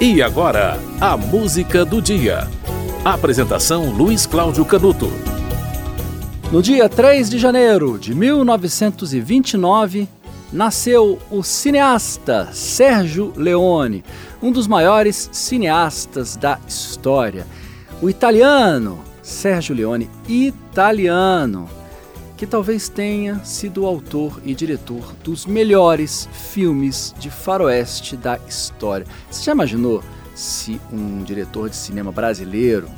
E agora, a música do dia. Apresentação Luiz Cláudio Canuto. No dia 3 de janeiro de 1929, nasceu o cineasta Sérgio Leone, um dos maiores cineastas da história. O italiano Sérgio Leone, italiano, que talvez tenha sido o autor e diretor dos melhores filmes de faroeste da história. Você já imaginou se um diretor de cinema brasileiro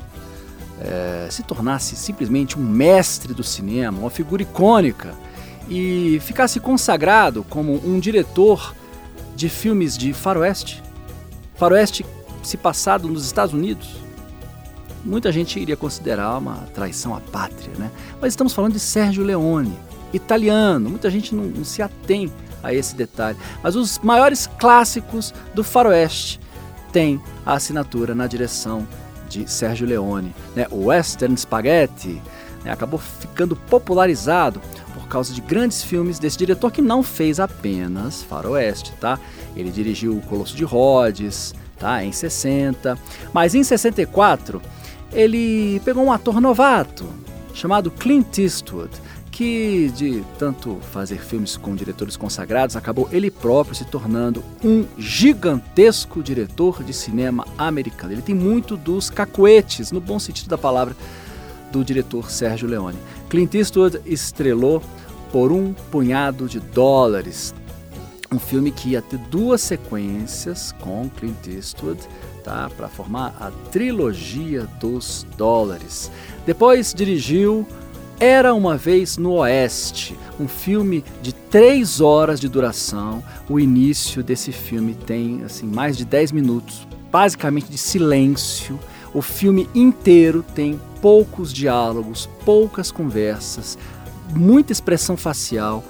é, se tornasse simplesmente um mestre do cinema, uma figura icônica e ficasse consagrado como um diretor de filmes de faroeste? Faroeste se passado nos Estados Unidos? Muita gente iria considerar uma traição à pátria, né? Mas estamos falando de Sérgio Leone, italiano. Muita gente não, não se atém a esse detalhe. Mas os maiores clássicos do faroeste têm a assinatura na direção de Sérgio Leone. Né? O Western Spaghetti né? acabou ficando popularizado por causa de grandes filmes desse diretor que não fez apenas faroeste, tá? Ele dirigiu O Colosso de Rhodes, tá? Em 60, mas em 64 ele pegou um ator novato chamado Clint Eastwood, que de tanto fazer filmes com diretores consagrados, acabou ele próprio se tornando um gigantesco diretor de cinema americano. Ele tem muito dos cacuetes, no bom sentido da palavra, do diretor Sérgio Leone. Clint Eastwood estrelou por um punhado de dólares um filme que ia ter duas sequências com Clint Eastwood, tá, para formar a trilogia dos dólares. Depois dirigiu Era uma vez no Oeste, um filme de três horas de duração. O início desse filme tem assim mais de 10 minutos, basicamente de silêncio. O filme inteiro tem poucos diálogos, poucas conversas, muita expressão facial.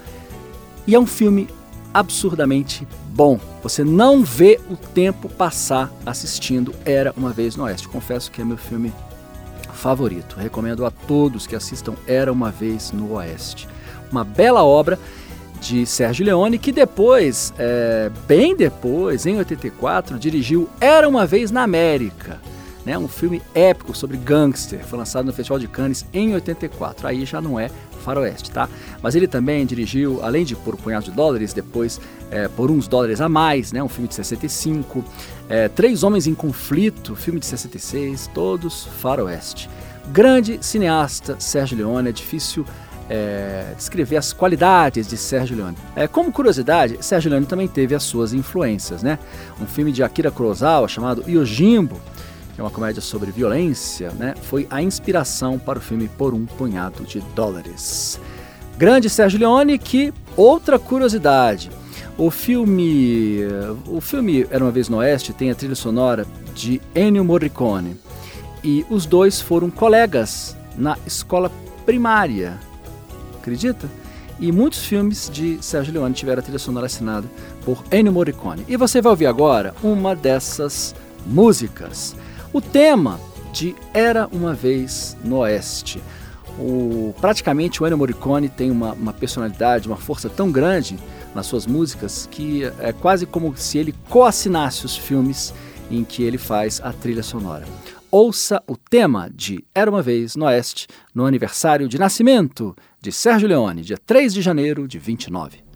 E é um filme absurdamente bom. Você não vê o tempo passar assistindo Era uma vez no Oeste. Confesso que é meu filme favorito. Recomendo a todos que assistam Era uma vez no Oeste. Uma bela obra de Sérgio Leone, que depois, é, bem depois, em 84, dirigiu Era uma vez na América. Né, um filme épico sobre gangster, foi lançado no Festival de Cannes em 84. Aí já não é faroeste, tá? Mas ele também dirigiu, além de Por um Punhado de Dólares, depois é, Por Uns Dólares a Mais, né? Um filme de 65, é, Três Homens em Conflito, filme de 66, todos faroeste. Grande cineasta Sérgio Leone, é difícil é, descrever as qualidades de Sérgio Leone. É, como curiosidade, Sérgio Leone também teve as suas influências, né? Um filme de Akira Kurosawa chamado Yojimbo, é uma comédia sobre violência, né, foi a inspiração para o filme Por um Punhado de Dólares. Grande Sérgio Leone, que outra curiosidade, o filme, o filme Era uma vez no Oeste tem a trilha sonora de Ennio Morricone e os dois foram colegas na escola primária, acredita? E muitos filmes de Sérgio Leone tiveram a trilha sonora assinada por Ennio Morricone. E você vai ouvir agora uma dessas músicas. O tema de Era uma Vez no Oeste. O, praticamente o Ennio Morricone tem uma, uma personalidade, uma força tão grande nas suas músicas que é quase como se ele coassinasse os filmes em que ele faz a trilha sonora. Ouça o tema de Era uma Vez no Oeste no aniversário de nascimento de Sérgio Leone, dia 3 de janeiro de 29.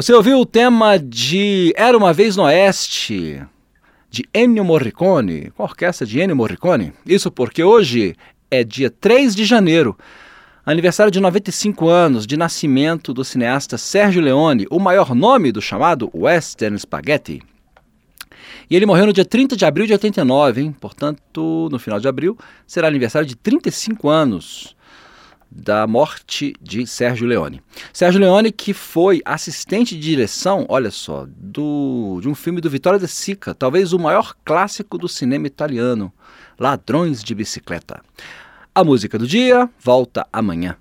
Você ouviu o tema de Era uma Vez no Oeste, de Ennio Morricone, com a orquestra de Ennio Morricone? Isso porque hoje é dia 3 de janeiro, aniversário de 95 anos de nascimento do cineasta Sérgio Leone, o maior nome do chamado Western Spaghetti. E ele morreu no dia 30 de abril de 89, hein? portanto, no final de abril, será aniversário de 35 anos da morte de Sérgio Leone. Sérgio Leone que foi assistente de direção, olha só, do, de um filme do Vittorio De Sica, talvez o maior clássico do cinema italiano, Ladrões de Bicicleta. A música do dia volta amanhã.